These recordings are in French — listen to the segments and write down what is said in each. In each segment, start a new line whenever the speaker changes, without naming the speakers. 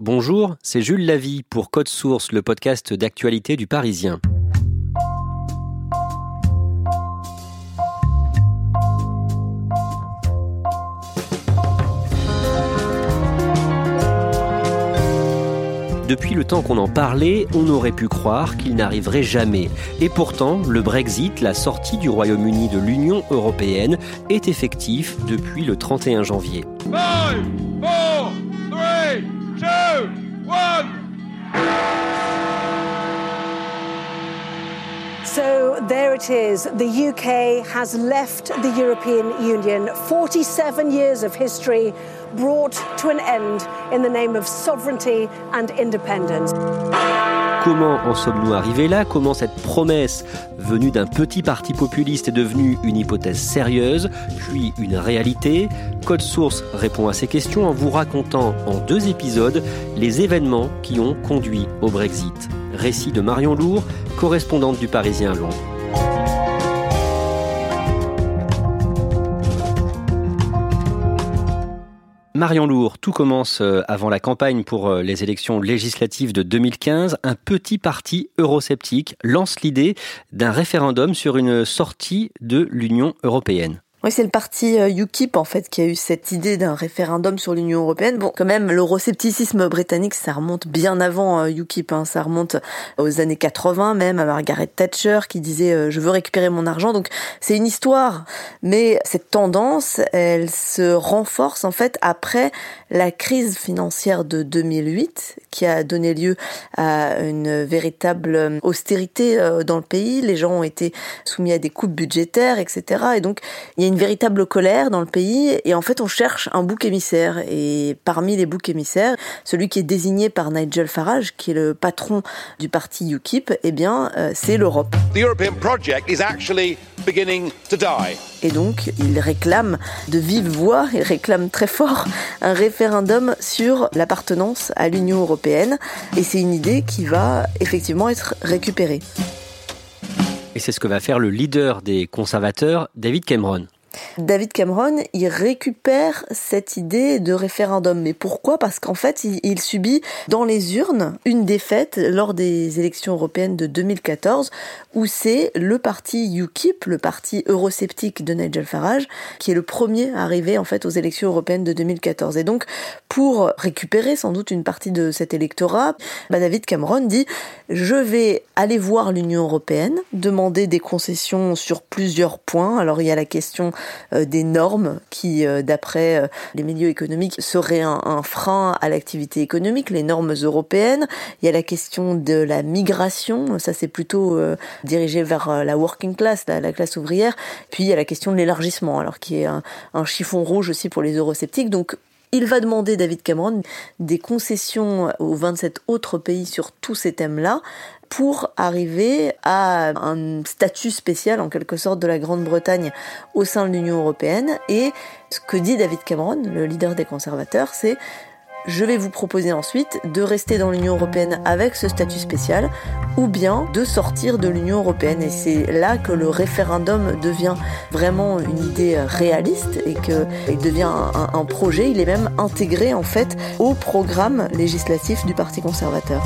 Bonjour, c'est Jules Lavie pour Code Source, le podcast d'actualité du Parisien. Depuis le temps qu'on en parlait, on aurait pu croire qu'il n'arriverait jamais. Et pourtant, le Brexit, la sortie du Royaume-Uni de l'Union européenne, est effectif depuis le 31 janvier.
So there it is. The UK has left the European Union. 47 years of history brought to an end in the name of sovereignty and independence.
Comment en sommes-nous arrivés là? Comment cette promesse venue d'un petit parti populiste est devenue une hypothèse sérieuse, puis une réalité? Code Source répond à ces questions en vous racontant en deux épisodes les événements qui ont conduit au Brexit. Récit de Marion Lourd, correspondante du Parisien Londres. Marion Lourd, tout commence euh, avant la campagne pour euh, les élections législatives de 2015. Un petit parti eurosceptique lance l'idée d'un référendum sur une sortie de l'Union européenne.
Oui, c'est le parti euh, UKIP en fait qui a eu cette idée d'un référendum sur l'Union européenne. Bon, quand même, l'euroscepticisme britannique, ça remonte bien avant euh, UKIP. Hein. Ça remonte aux années 80 même à Margaret Thatcher qui disait euh, je veux récupérer mon argent. Donc c'est une histoire, mais cette tendance, elle se renforce en fait après la crise financière de 2008 qui a donné lieu à une véritable austérité dans le pays. Les gens ont été soumis à des coupes budgétaires, etc. Et donc il y a véritable colère dans le pays et en fait on cherche un bouc émissaire et parmi les boucs émissaires, celui qui est désigné par Nigel Farage, qui est le patron du parti UKIP, eh bien euh, c'est l'Europe. Et donc il réclame de vive voix, il réclame très fort un référendum sur l'appartenance à l'Union européenne et c'est une idée qui va effectivement être récupérée.
Et c'est ce que va faire le leader des conservateurs, David Cameron.
David Cameron, il récupère cette idée de référendum. Mais pourquoi? Parce qu'en fait, il, subit dans les urnes une défaite lors des élections européennes de 2014, où c'est le parti UKIP, le parti eurosceptique de Nigel Farage, qui est le premier arrivé en fait aux élections européennes de 2014. Et donc, pour récupérer sans doute une partie de cet électorat, bah, David Cameron dit je vais aller voir l'Union européenne, demander des concessions sur plusieurs points. Alors il y a la question des normes qui, euh, d'après euh, les milieux économiques, seraient un, frein à l'activité économique, les normes européennes. Il y a la question de la migration, ça c'est plutôt dirigé vers la working class, la, classe ouvrière. Puis il y a la question de l'élargissement, alors qui est un, un chiffon rouge aussi pour les eurosceptiques. Donc il va demander, David Cameron, des concessions aux 27 autres pays sur tous ces thèmes-là pour arriver à un statut spécial en quelque sorte de la Grande-Bretagne au sein de l'Union européenne. Et ce que dit David Cameron, le leader des conservateurs, c'est je vais vous proposer ensuite de rester dans l'Union européenne avec ce statut spécial ou bien de sortir de l'Union européenne. Et c'est là que le référendum devient vraiment une idée réaliste et qu'il devient un, un, projet. Il est même intégré en fait au programme législatif du Parti conservateur.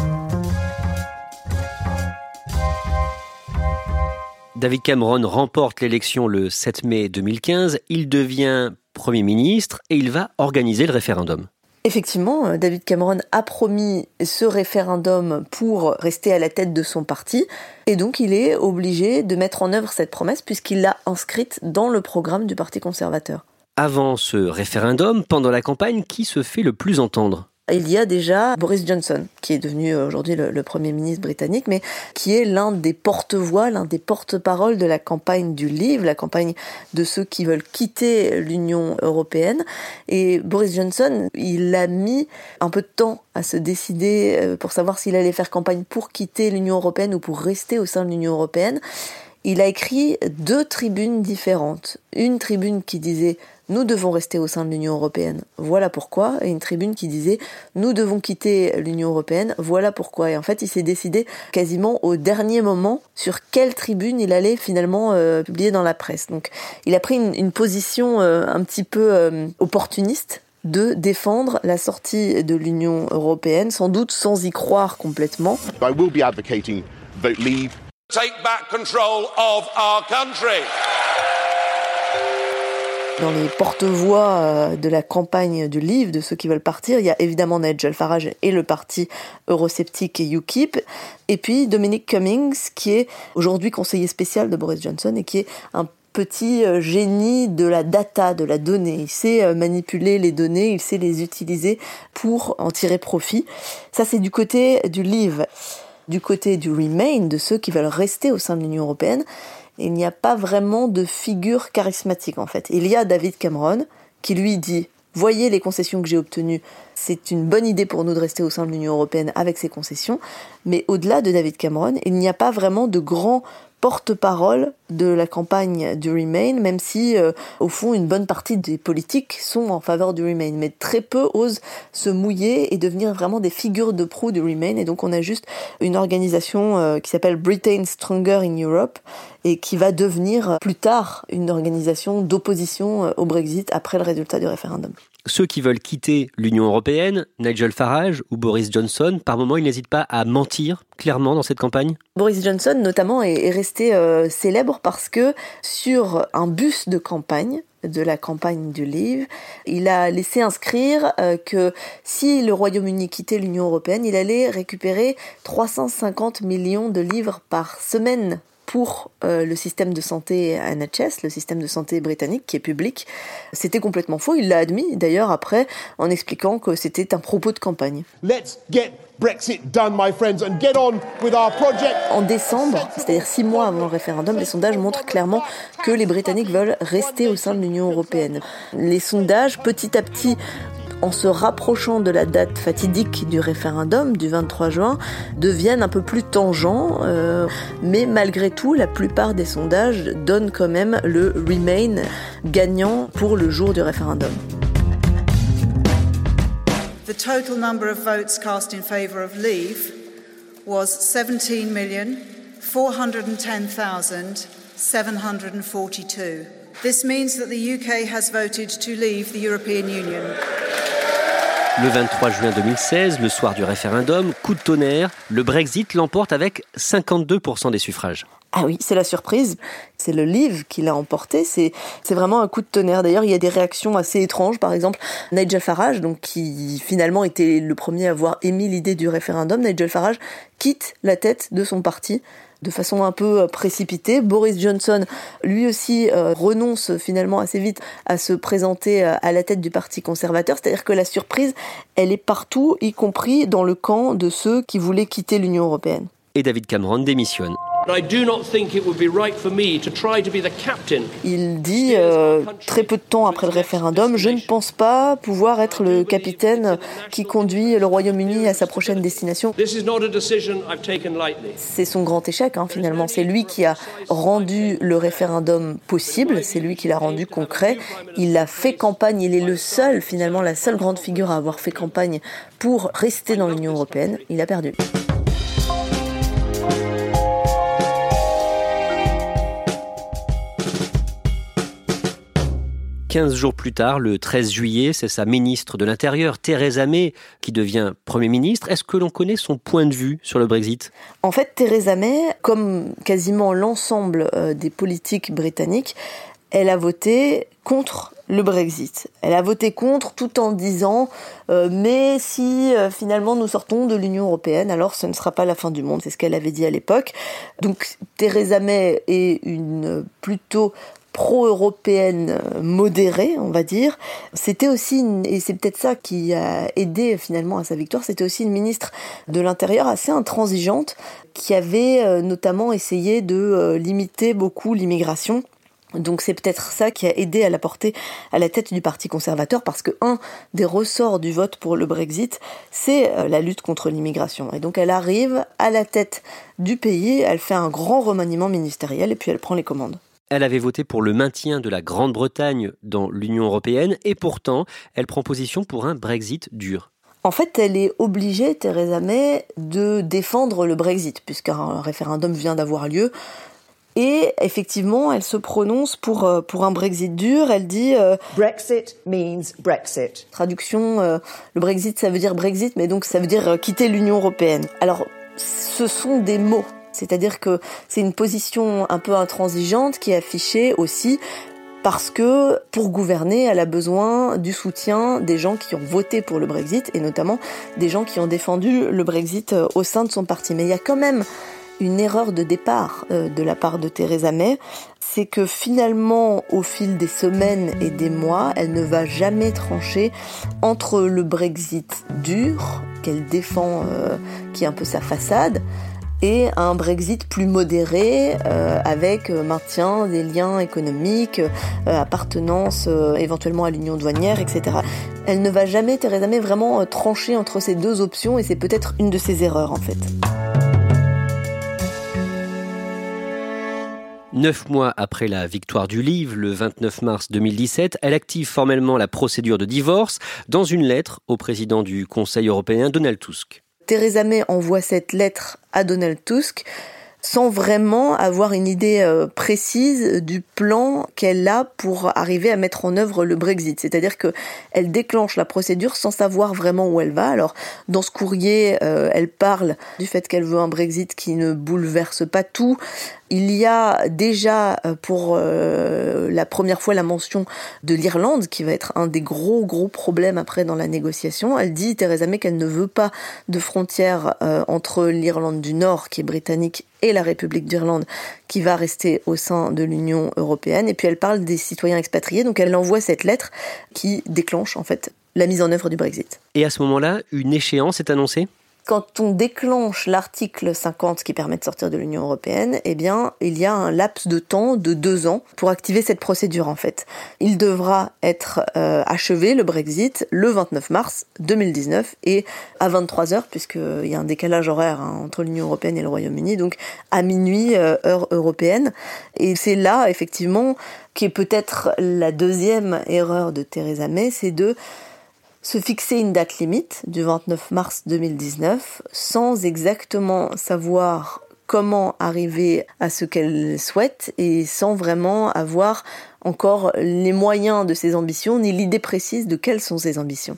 David Cameron remporte l'élection le 7 mai 2015, il devient Premier ministre et il va organiser le référendum.
Effectivement, euh, David Cameron a promis ce référendum pour rester à la tête de son parti, et donc il est obligé de mettre en œuvre cette promesse puisqu'il l'a inscrite dans le programme du Parti conservateur.
avant ce référendum, pendant la campagne, qui se fait le plus entendre?
Il y a déjà Boris Johnson, qui est devenu aujourd'hui le, Premier ministre britannique, mais qui est l'un des porte-voix, l'un des porte-paroles de la campagne du livre, la campagne de ceux qui veulent quitter l'Union européenne. Et Boris Johnson, il a mis un peu de temps à se décider euh, pour savoir s'il allait faire campagne pour quitter l'Union européenne ou pour rester au sein de l'Union européenne. Il a écrit deux tribunes différentes. Une tribune qui disait nous devons rester au sein de l'Union européenne, voilà pourquoi, et une tribune qui disait nous devons quitter l'Union européenne, voilà pourquoi. Et en fait, il s'est décidé quasiment au dernier moment sur quelle tribune il allait finalement euh, publier dans la presse. Donc, il a pris une, position euh, un petit peu euh, opportuniste de défendre la sortie de l'Union européenne, sans doute sans y croire complètement. I will be advocating vote leave. Take back control of our country. Dans les porte-voix euh, de la campagne du livre, de ceux qui veulent partir, il y a évidemment Nigel Farage et le parti eurosceptique UKIP, et puis Dominic Cummings, qui est aujourd'hui conseiller spécial de Boris Johnson et qui est un petit euh, génie de la data, de la donnée. Il sait euh, manipuler les données, il sait les utiliser pour en tirer profit. Ça, c'est du côté du livre. Du côté du Remain, de ceux qui veulent rester au sein de l'Union européenne, il n'y a pas vraiment de figure charismatique en fait. Il y a David Cameron qui lui dit Voyez les concessions que j'ai obtenues, c'est une bonne idée pour nous de rester au sein de l'Union européenne avec ces concessions, mais au-delà de David Cameron, il n'y a pas vraiment de grands porte-parole de la campagne du Remain, même si euh, au fond une bonne partie des politiques sont en faveur du Remain, mais très peu osent se mouiller et devenir vraiment des figures de proue du Remain. Et donc on a juste une organisation euh, qui s'appelle Britain Stronger in Europe et qui va devenir plus tard une organisation d'opposition euh, au Brexit après le résultat du référendum
ceux qui veulent quitter l'Union européenne, Nigel Farage ou Boris Johnson, par moment, ils n'hésitent pas à mentir clairement dans cette campagne?
Boris Johnson, notamment, est resté euh, célèbre parce que sur un bus de campagne, de la campagne du livre, il a laissé inscrire euh, que si le Royaume-Uni quittait l'Union européenne, il allait récupérer 350 millions de livres par semaine pour euh, le système de santé NHS, le système de santé britannique qui est public. C'était complètement faux, il l'a admis d'ailleurs après en expliquant que c'était un propos de campagne. Let's get Brexit done, my friends, and get on with our project. En décembre, c'est-à-dire six mois avant le référendum, les sondages montrent clairement que les Britanniques veulent rester au sein de l'Union européenne. Les sondages, petit à petit, en se rapprochant de la date fatidique du référendum du 23 juin, deviennent un peu plus tangents, euh, mais malgré tout, la plupart des sondages donnent quand même le Remain gagnant pour le jour du référendum. The total number of votes cast in favour of leave was 17 410,742. This means that the UK has voted to leave the European Union.
Le 23 juin 2016, le soir du référendum, coup de tonnerre, le Brexit l'emporte avec 52% des suffrages.
Ah oui, c'est la surprise. C'est le livre qui l'a emporté. C'est, c'est vraiment un coup de tonnerre. D'ailleurs, il y a des réactions assez étranges. Par exemple, Nigel Farage, donc, qui finalement était le premier à avoir émis l'idée du référendum, Nigel Farage quitte la tête de son parti de façon un peu euh, précipitée. Boris Johnson, lui aussi, euh, renonce finalement assez vite à se présenter euh, à la tête du Parti conservateur. C'est-à-dire que la surprise, elle est partout, y compris dans le camp de ceux qui voulaient quitter l'Union européenne.
Et David Cameron démissionne.
Il dit euh, très peu de temps après le référendum, je ne pense pas pouvoir être le capitaine qui conduit le Royaume-Uni à sa prochaine destination. C'est son grand échec hein, finalement. C'est lui qui a rendu le référendum possible, c'est lui qui l'a rendu concret. Il a fait campagne, il est le seul finalement, la seule grande figure à avoir fait campagne pour rester dans l'Union européenne. Il a perdu.
15 jours plus tard, le 13 juillet, c'est sa ministre de l'Intérieur, Theresa May, qui devient Premier ministre. Est-ce que l'on connaît son point de vue sur le Brexit?
En fait, Theresa May, comme quasiment l'ensemble euh, des politiques britanniques, elle a voté contre le Brexit. Elle a voté contre tout en disant euh, mais si euh, finalement nous sortons de l'Union européenne, alors ce ne sera pas la fin du monde. C'est ce qu'elle avait dit à l'époque. Donc Theresa May est une plutôt pro-européenne modérée, on va dire. C'était aussi, et c'est peut-être ça qui a aidé finalement à sa victoire, c'était aussi une ministre de l'Intérieur assez intransigeante qui avait euh, notamment essayé de euh, limiter beaucoup l'immigration. Donc c'est peut-être ça qui a aidé à la porter à la tête du Parti conservateur parce que un des ressorts du vote pour le Brexit, c'est euh, la lutte contre l'immigration. Et donc elle arrive à la tête du pays, elle fait un grand remaniement ministériel et puis elle prend les commandes.
Elle avait voté pour le maintien de la Grande-Bretagne dans l'Union européenne et pourtant elle prend position pour un Brexit dur.
En fait, elle est obligée, Theresa May, de défendre le Brexit, puisqu'un référendum vient d'avoir lieu. Et effectivement, elle se prononce pour, euh, pour un Brexit dur. Elle dit
euh, Brexit means Brexit.
Traduction, euh, le Brexit, ça veut dire Brexit, mais donc ça veut dire quitter l'Union européenne. Alors, ce sont des mots. C'est-à-dire que c'est une position un peu intransigeante qui est affichée aussi parce que pour gouverner, elle a besoin du soutien des gens qui ont voté pour le Brexit et notamment des gens qui ont défendu le Brexit euh, au sein de son parti. Mais il y a quand même une erreur de départ euh, de la part de Theresa May, c'est que finalement, au fil des semaines et des mois, elle ne va jamais trancher entre le Brexit dur, qu'elle défend, euh, qui est un peu sa façade, et un Brexit plus modéré euh, avec euh, maintien des liens économiques, euh, appartenance éventuellement à l'union douanière, etc. Elle ne va jamais, Theresa May, vraiment trancher entre ces deux options et c'est peut-être une de ses erreurs en fait.
Neuf mois après la victoire du livre, le 29 mars 2017, elle active formellement la procédure de divorce dans une lettre au président du Conseil européen, Donald Tusk.
Theresa May envoie cette lettre à Donald Tusk sans vraiment avoir une idée euh, précise du plan qu'elle a pour arriver à mettre en œuvre le Brexit. C'est-à-dire que elle déclenche la procédure sans savoir vraiment où elle va. Alors, dans ce courrier, euh, elle parle du fait qu'elle veut un Brexit qui ne bouleverse pas tout, il y a déjà euh, pour euh, la première fois la mention de l'Irlande, qui va être un des gros gros problèmes après dans la négociation. Elle dit, Theresa May, qu'elle ne veut pas de frontière euh, entre l'Irlande du Nord, qui est britannique, et la République d'Irlande, qui va rester au sein de l'Union européenne. Et puis elle parle des citoyens expatriés, donc elle envoie cette lettre qui déclenche en fait la mise en œuvre du Brexit.
Et à ce moment-là, une échéance est annoncée?
Quand on déclenche l'article 50 qui permet de sortir de l'Union européenne, eh bien, il y a un laps de temps de deux ans pour activer cette procédure en fait. Il devra être euh, achevé le Brexit le 29 mars 2019 et à 23 heures puisqu'il y a un décalage horaire hein, entre l'Union européenne et le Royaume-Uni, donc à minuit euh, heure européenne. Et c'est là effectivement qui est peut-être la deuxième erreur de Theresa May, c'est de se fixer une date limite du 29 mars 2019 sans exactement savoir comment arriver à ce qu'elle souhaite et sans vraiment avoir encore les moyens de ses ambitions ni l'idée précise de quelles sont ses ambitions.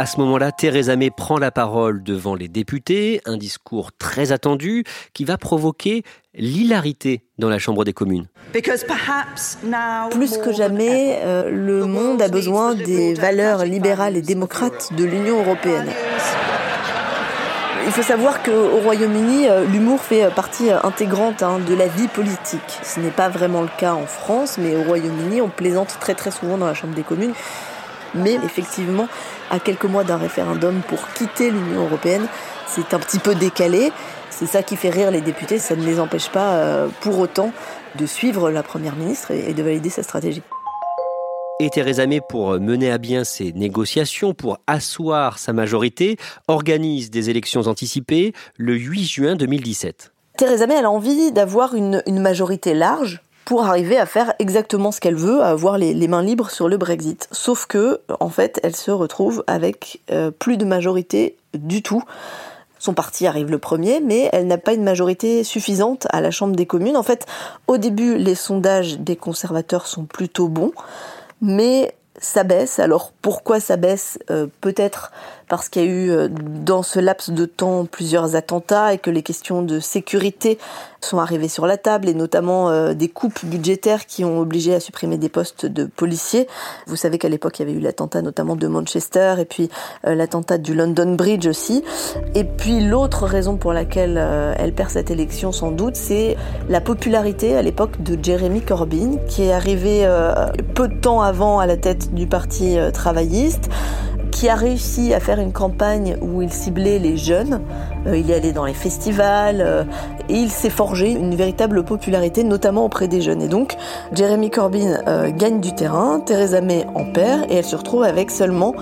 À ce moment-là, Theresa May prend la parole devant les députés, un discours très attendu qui va provoquer l'hilarité dans la Chambre des communes.
Plus que jamais, euh, le monde a besoin des valeurs libérales et démocrates de l'Union européenne. Il faut savoir qu'au Royaume-Uni, euh, l'humour fait partie intégrante hein, de la vie politique. Ce n'est pas vraiment le cas en France, mais au Royaume-Uni, on plaisante très très souvent dans la Chambre des communes. Mais effectivement, à quelques mois d'un référendum pour quitter l'Union européenne, c'est un petit peu décalé. C'est ça qui fait rire les députés, ça ne les empêche pas euh, pour autant de suivre la Première ministre et de valider sa stratégie.
Et Theresa May, pour mener à bien ces négociations, pour asseoir sa majorité, organise des élections anticipées le 8 juin 2017.
Theresa May, elle a envie d'avoir une, une majorité large pour arriver à faire exactement ce qu'elle veut, à avoir les, mains libres sur le Brexit. Sauf que, en fait, elle se retrouve avec euh, plus de majorité du tout. Son parti arrive le premier, mais elle n'a pas une majorité suffisante à la Chambre des communes. En fait, au début, les sondages des conservateurs sont plutôt bons, mais ça baisse. Alors pourquoi ça baisse? Euh, Peut-être parce qu'il y a eu euh, dans ce laps de temps plusieurs attentats et que les questions de sécurité sont arrivées sur la table et notamment euh, des coupes budgétaires qui ont obligé à supprimer des postes de policiers. Vous savez qu'à l'époque il y avait eu l'attentat notamment de Manchester et puis euh, l'attentat du London Bridge aussi. Et puis l'autre raison pour laquelle elle perd cette élection sans doute, c'est la popularité à l'époque de Jeremy Corbyn qui est arrivé peu de temps avant à la tête du parti travailliste qui a réussi à faire une campagne où il ciblait les jeunes. Euh, il est allé dans les festivals euh, et il s'est forgé une véritable popularité, notamment auprès des jeunes. Et donc, Jeremy Corbyn euh, gagne du terrain, Theresa May en perd et elle se retrouve avec seulement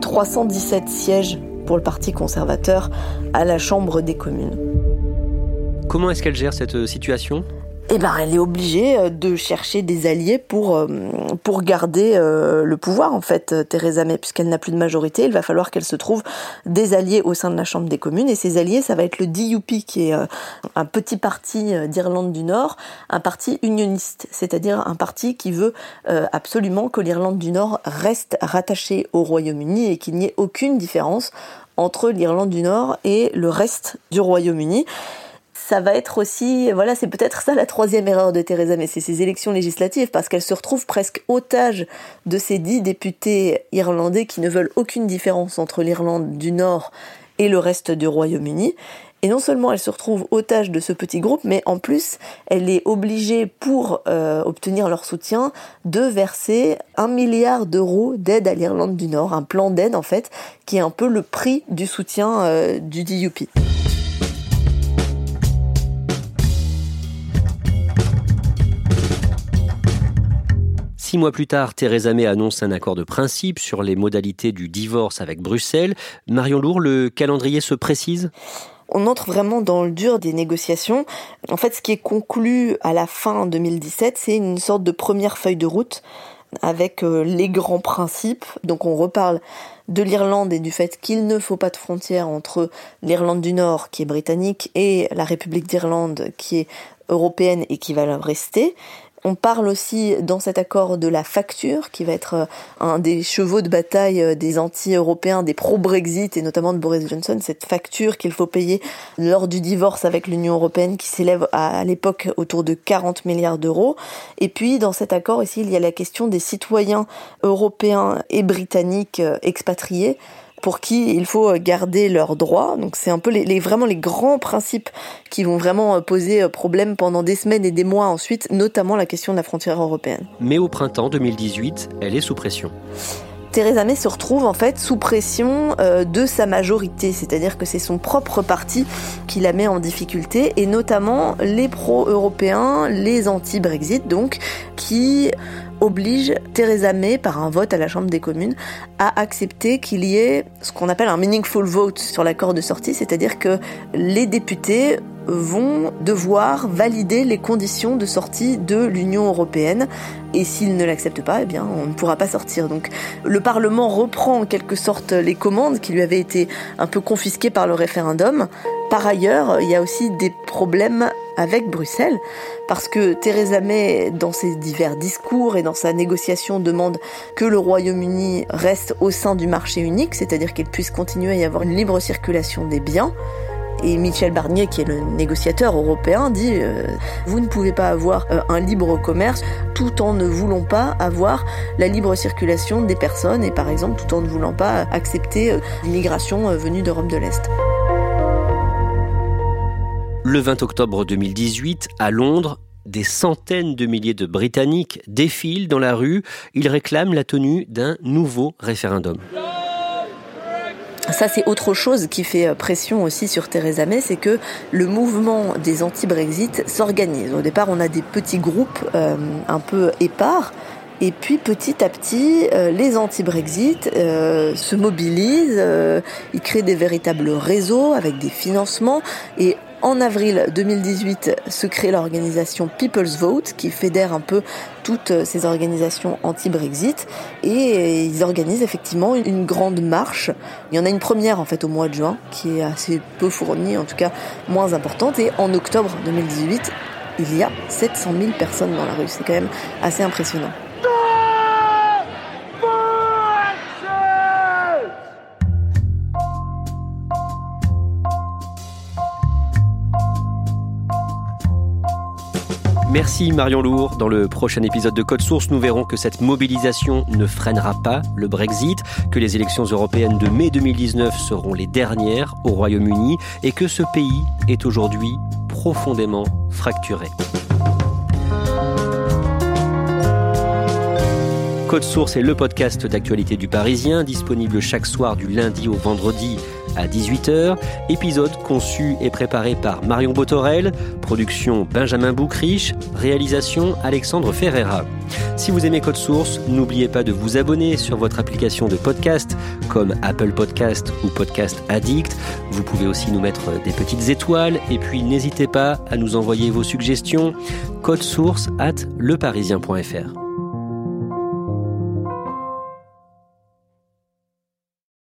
317 sièges pour le Parti conservateur à la Chambre des communes.
Comment est-ce qu'elle gère cette situation?
Eh ben, elle est obligée euh, de chercher des alliés pour euh, pour garder euh, le pouvoir en fait. Theresa May, puisqu'elle n'a plus de majorité, il va falloir qu'elle se trouve des alliés au sein de la Chambre des communes. Et ces alliés, ça va être le DUP, qui est un petit parti d'Irlande du Nord, un parti unioniste, c'est-à-dire un parti qui veut absolument que l'Irlande du Nord reste rattachée au Royaume-Uni et qu'il n'y ait aucune différence entre l'Irlande du Nord et le reste du Royaume-Uni ça va être aussi, voilà, c'est peut-être ça la troisième erreur de Theresa May, c'est ces élections législatives, parce qu'elle se retrouve presque otage de ces dix députés irlandais qui ne veulent aucune différence entre l'Irlande du Nord et le reste du Royaume-Uni. Et non seulement elle se retrouve otage de ce petit groupe, mais en plus, elle est obligée, pour euh, obtenir leur soutien, de verser un milliard d'euros d'aide à l'Irlande du Nord, un plan d'aide en fait, qui est un peu le prix du soutien euh, du DUP.
Six mois plus tard, Theresa May annonce un accord de principe sur les modalités du divorce avec Bruxelles. Marion Lourd, le calendrier se précise?
On entre vraiment dans le dur des négociations. En fait, ce qui est conclu à la fin 2017, c'est une sorte de première feuille de route avec euh, les grands principes. Donc on reparle de l'Irlande et du fait qu'il ne faut pas de frontière entre l'Irlande du Nord, qui est britannique, et la République d'Irlande, qui est européenne et qui va rester. On parle aussi dans cet accord de la facture, qui va être euh, un des chevaux de bataille euh, des anti-européens, des pro-Brexit et notamment de Boris Johnson, cette facture qu'il faut payer lors du divorce avec l'Union européenne qui s'élève à, l'époque autour de 40 milliards d'euros. Et puis dans cet accord ici, il y a la question des citoyens européens et britanniques euh, expatriés pour qui il faut garder leurs droits. Donc c'est un peu les, vraiment les grands principes qui vont vraiment euh, poser euh, problème pendant des semaines et des mois ensuite, notamment la question de la frontière européenne.
Mais au printemps 2018, elle est sous pression.
Theresa May se retrouve en fait sous pression euh, de sa majorité, c'est-à-dire que c'est son propre parti qui la met en difficulté, et notamment les pro-européens, les anti-Brexit, donc, qui oblige Theresa May, par un vote à la Chambre des communes, à accepter qu'il y ait ce qu'on appelle un meaningful vote sur l'accord de sortie, c'est-à-dire que les députés vont devoir valider les conditions de sortie de l'Union européenne et s'ils ne l'acceptent pas, eh bien, on ne pourra pas sortir. Donc, le Parlement reprend en quelque sorte les commandes qui lui avaient été un peu confisquées par le référendum. Par ailleurs, il y a aussi des problèmes avec Bruxelles, parce que Theresa May, dans ses divers discours et dans sa négociation, demande que le Royaume-Uni reste au sein du marché unique, c'est-à-dire qu'il puisse continuer à y avoir une libre circulation des biens. Et Michel Barnier, qui est le négociateur européen, dit euh, vous ne pouvez pas avoir euh, un libre commerce tout en ne voulant pas avoir la libre circulation des personnes et par exemple tout en ne voulant pas accepter euh, l'immigration venue d'Europe de l'Est.
Le 20 octobre 2018, à Londres, des centaines de milliers de Britanniques défilent dans la rue. Ils réclament la tenue d'un nouveau référendum.
Ça, c'est autre chose qui fait euh, pression aussi sur Theresa May, c'est que le mouvement des anti-Brexit s'organise. Au départ, on a des petits groupes euh, un peu épars. Et puis petit à petit, euh, les anti-Brexit se mobilisent, ils créent des véritables réseaux avec des financements et en avril 2018 se crée l'organisation People's Vote qui fédère un peu toutes ces organisations anti-Brexit et ils organisent effectivement une grande marche. Il y en a une première en fait au mois de juin qui est assez peu fournie, en tout cas moins importante et en octobre 2018 il y a 700 000 personnes dans la rue. C'est quand même assez impressionnant.
Merci Marion Lourd. Dans le prochain épisode de Code Source, nous verrons que cette mobilisation ne freinera pas le Brexit, que les élections européennes de mai 2019 seront les dernières au Royaume-Uni et que ce pays est aujourd'hui profondément fracturé. Code Source est le podcast d'actualité du Parisien, disponible chaque soir du lundi au vendredi à 18h. Épisode conçu et préparé par Marion Botorel, production Benjamin Boucriche, réalisation Alexandre Ferreira. Si vous aimez Code Source, n'oubliez pas de vous abonner sur votre application de podcast comme Apple Podcast ou Podcast Addict. Vous pouvez aussi nous mettre des petites étoiles et puis n'hésitez pas à nous envoyer vos suggestions. Code Source at leparisien.fr.